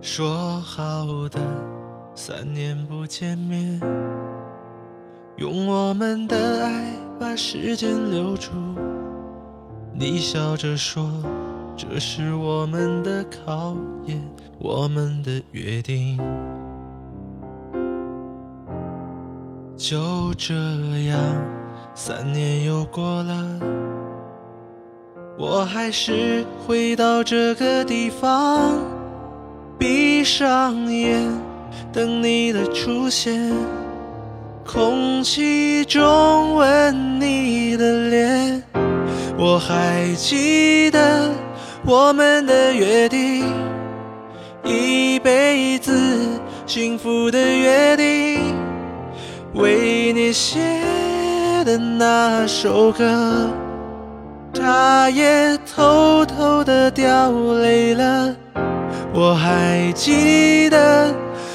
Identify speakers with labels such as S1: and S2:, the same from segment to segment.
S1: 说好的三年不见面，用我们的爱把时间留住。你笑着说，这是我们的考验，我们的约定。就这样，三年又过了，我还是回到这个地方，闭上眼，等你的出现，空气中吻你的脸，我还记得我们的约定，一辈子幸福的约定。为你写的那首歌，他也偷偷的掉泪了。我还记得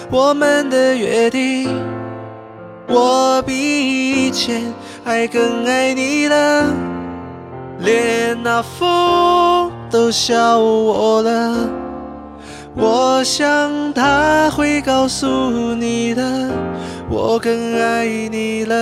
S1: 我们的约定，我比以前还更爱你了，连那风都笑我了。我想他会告诉你的。我更爱你了。